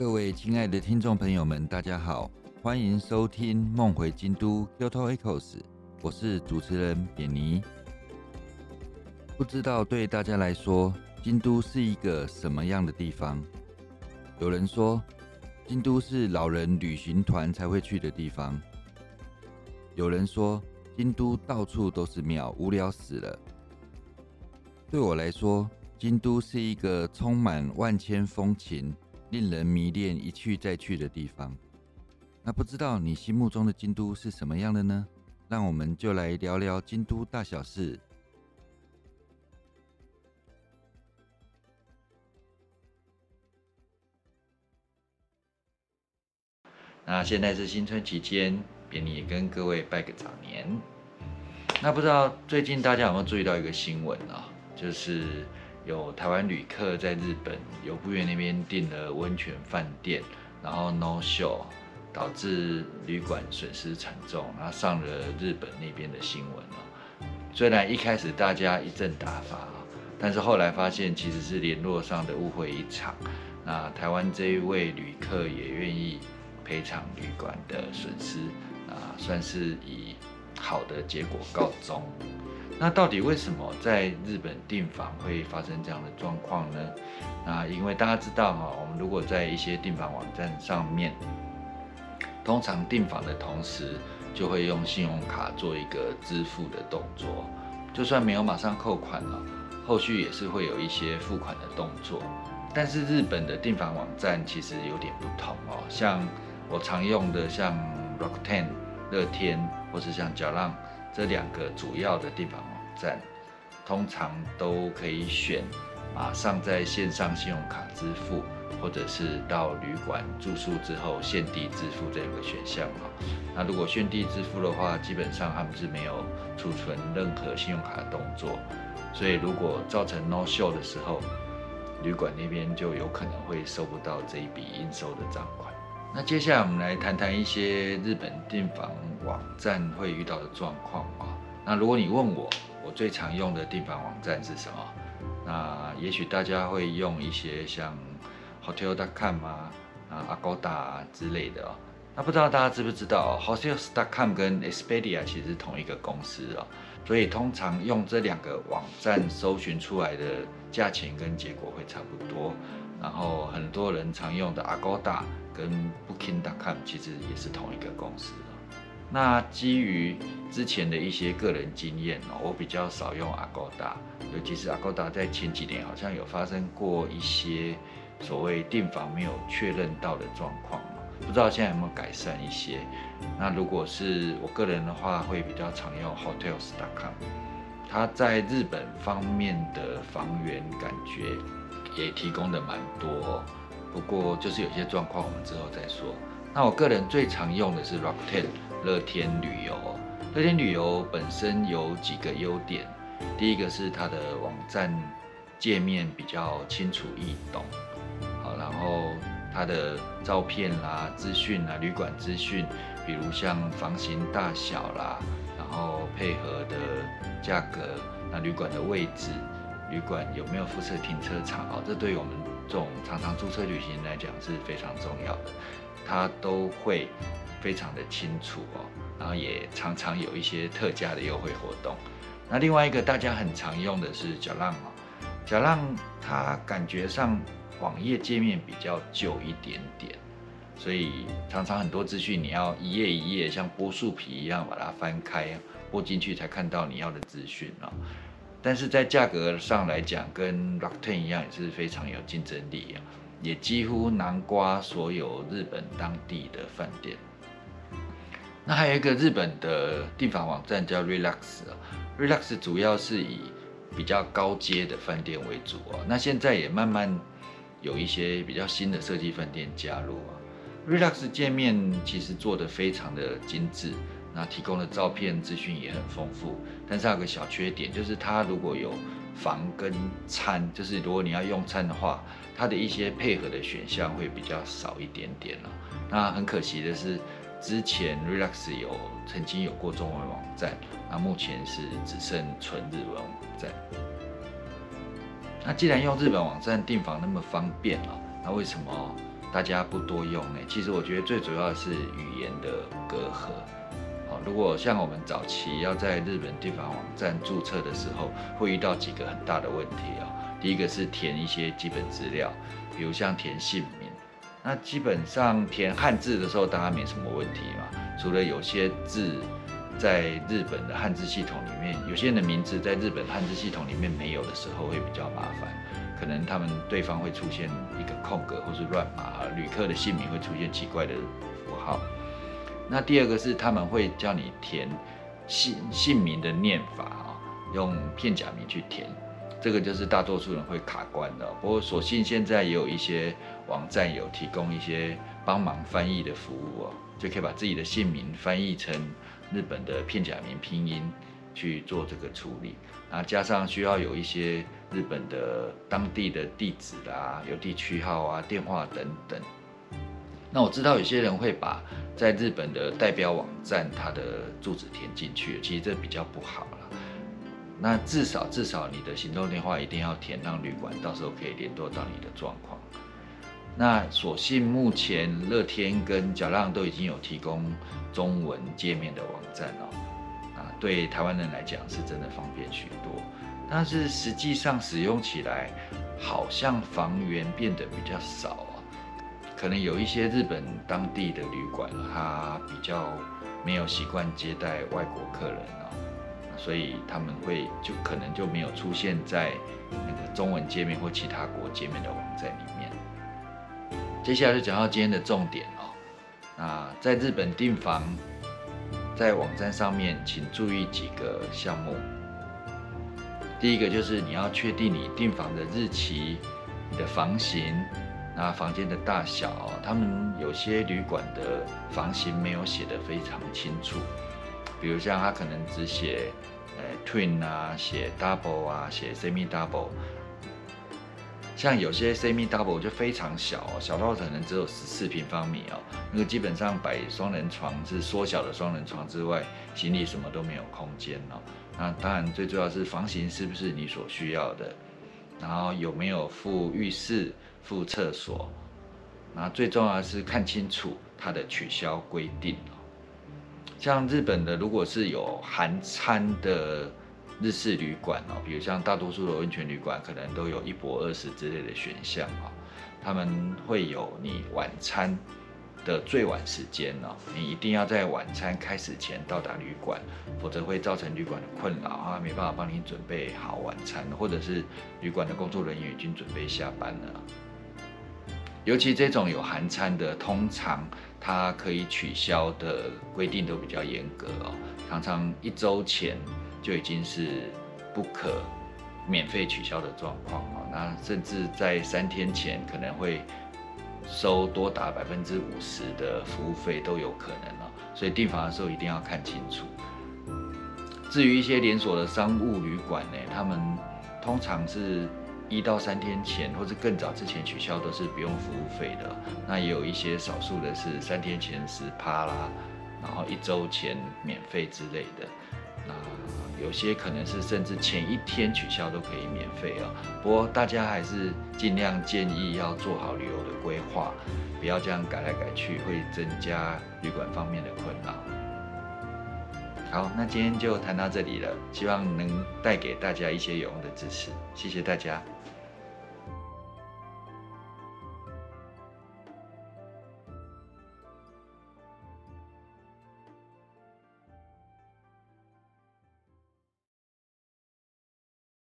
各位亲爱的听众朋友们，大家好，欢迎收听《梦回京都 Kyoto Echoes》，我是主持人扁尼。不知道对大家来说，京都是一个什么样的地方？有人说，京都是老人旅行团才会去的地方；有人说，京都到处都是庙，无聊死了。对我来说，京都是一个充满万千风情。令人迷恋、一去再去的地方。那不知道你心目中的京都是什么样的呢？让我们就来聊聊京都大小事。那现在是新春期间，便也跟各位拜个早年。那不知道最近大家有没有注意到一个新闻啊？就是。有台湾旅客在日本游步院那边订了温泉饭店，然后 no show，导致旅馆损失惨重，然后上了日本那边的新闻了。虽然一开始大家一阵打发，但是后来发现其实是联络上的误会一场。那台湾这一位旅客也愿意赔偿旅馆的损失，啊，算是以好的结果告终。那到底为什么在日本订房会发生这样的状况呢？那因为大家知道哈，我们如果在一些订房网站上面，通常订房的同时就会用信用卡做一个支付的动作，就算没有马上扣款了，后续也是会有一些付款的动作。但是日本的订房网站其实有点不同哦，像我常用的像 Rakuten、乐天，或是像角浪这两个主要的地方网。站通常都可以选马上在线上信用卡支付，或者是到旅馆住宿之后现地支付这个选项哈。那如果现地支付的话，基本上他们是没有储存任何信用卡的动作，所以如果造成 no show 的时候，旅馆那边就有可能会收不到这一笔应收的账款。那接下来我们来谈谈一些日本订房网站会遇到的状况啊。那如果你问我，我最常用的订房网站是什么？那也许大家会用一些像 Hotel.com 啊、啊 Agoda 之类的哦。那不知道大家知不知道，Hotels.com 跟 Expedia 其实是同一个公司哦。所以通常用这两个网站搜寻出来的价钱跟结果会差不多。然后很多人常用的 Agoda 跟 Booking.com 其实也是同一个公司。那基于之前的一些个人经验哦，我比较少用 Agoda，尤其是 Agoda 在前几年好像有发生过一些所谓订房没有确认到的状况不知道现在有没有改善一些。那如果是我个人的话，会比较常用 Hotels.com，它在日本方面的房源感觉也提供的蛮多，不过就是有些状况我们之后再说。那我个人最常用的是 Rakuten。乐天旅游，乐天旅游本身有几个优点。第一个是它的网站界面比较清楚易懂，好，然后它的照片啦、资讯啦、旅馆资讯，比如像房型大小啦，然后配合的价格，那旅馆的位置，旅馆有没有附设停车场，哦，这对于我们这种常常租车旅行来讲是非常重要的，它都会。非常的清楚哦，然后也常常有一些特价的优惠活动。那另外一个大家很常用的是角浪哦，角浪它感觉上网页界面比较旧一点点，所以常常很多资讯你要一页一页像剥树皮一样把它翻开剥进去才看到你要的资讯哦。但是在价格上来讲，跟 r o c k t e n 一样也是非常有竞争力啊，也几乎囊括所有日本当地的饭店。那还有一个日本的订房网站叫 Relax 啊，Relax 主要是以比较高阶的饭店为主啊。那现在也慢慢有一些比较新的设计饭店加入啊。Relax 界面其实做的非常的精致，那提供的照片资讯也很丰富。但是它有个小缺点，就是它如果有房跟餐，就是如果你要用餐的话，它的一些配合的选项会比较少一点点了。那很可惜的是。之前 Relax 有曾经有过中文网站，那目前是只剩纯日文网站。那既然用日本网站订房那么方便了，那为什么大家不多用呢？其实我觉得最主要的是语言的隔阂。如果像我们早期要在日本地方网站注册的时候，会遇到几个很大的问题啊。第一个是填一些基本资料，比如像填姓名。那基本上填汉字的时候，当然没什么问题嘛。除了有些字在日本的汉字系统里面，有些人的名字在日本汉字系统里面没有的时候，会比较麻烦。可能他们对方会出现一个空格或是乱码，旅客的姓名会出现奇怪的符号。那第二个是他们会叫你填姓姓名的念法啊，用片假名去填。这个就是大多数人会卡关的，不过所幸现在也有一些网站有提供一些帮忙翻译的服务哦，就可以把自己的姓名翻译成日本的片假名拼音去做这个处理，啊，加上需要有一些日本的当地的地址啦、邮递区号啊、电话等等。那我知道有些人会把在日本的代表网站它的住址填进去，其实这比较不好了。那至少至少你的行动电话一定要填，让旅馆到时候可以联络到你的状况。那所幸目前乐天跟角浪都已经有提供中文界面的网站哦，啊，对台湾人来讲是真的方便许多。但是实际上使用起来，好像房源变得比较少，可能有一些日本当地的旅馆，它比较没有习惯接待外国客人哦。所以他们会就可能就没有出现在那个中文界面或其他国界面的网站里面。接下来就讲到今天的重点哦，那，在日本订房，在网站上面请注意几个项目。第一个就是你要确定你订房的日期、你的房型、那房间的大小，他们有些旅馆的房型没有写得非常清楚。比如像他可能只写，呃，twin 啊，写 double 啊，写 semi double。像有些 semi double 就非常小，小到可能只有十四平方米哦。那个基本上摆双人床是缩小的双人床之外，行李什么都没有空间哦。那当然最重要是房型是不是你所需要的，然后有没有附浴室、附厕所，然后最重要的是看清楚它的取消规定。像日本的，如果是有含餐的日式旅馆哦，比如像大多数的温泉旅馆，可能都有一博二十之类的选项哦，他们会有你晚餐的最晚时间哦，你一定要在晚餐开始前到达旅馆，否则会造成旅馆的困扰啊，没办法帮你准备好晚餐，或者是旅馆的工作人员已经准备下班了。尤其这种有含餐的，通常它可以取消的规定都比较严格哦，常常一周前就已经是不可免费取消的状况哦，那甚至在三天前可能会收多达百分之五十的服务费都有可能哦，所以订房的时候一定要看清楚。至于一些连锁的商务旅馆呢，他们通常是。一到三天前或者更早之前取消都是不用服务费的，那也有一些少数的是三天前十趴啦，然后一周前免费之类的，啊有些可能是甚至前一天取消都可以免费啊。不过大家还是尽量建议要做好旅游的规划，不要这样改来改去，会增加旅馆方面的困扰。好，那今天就谈到这里了，希望能带给大家一些有用的知识，谢谢大家。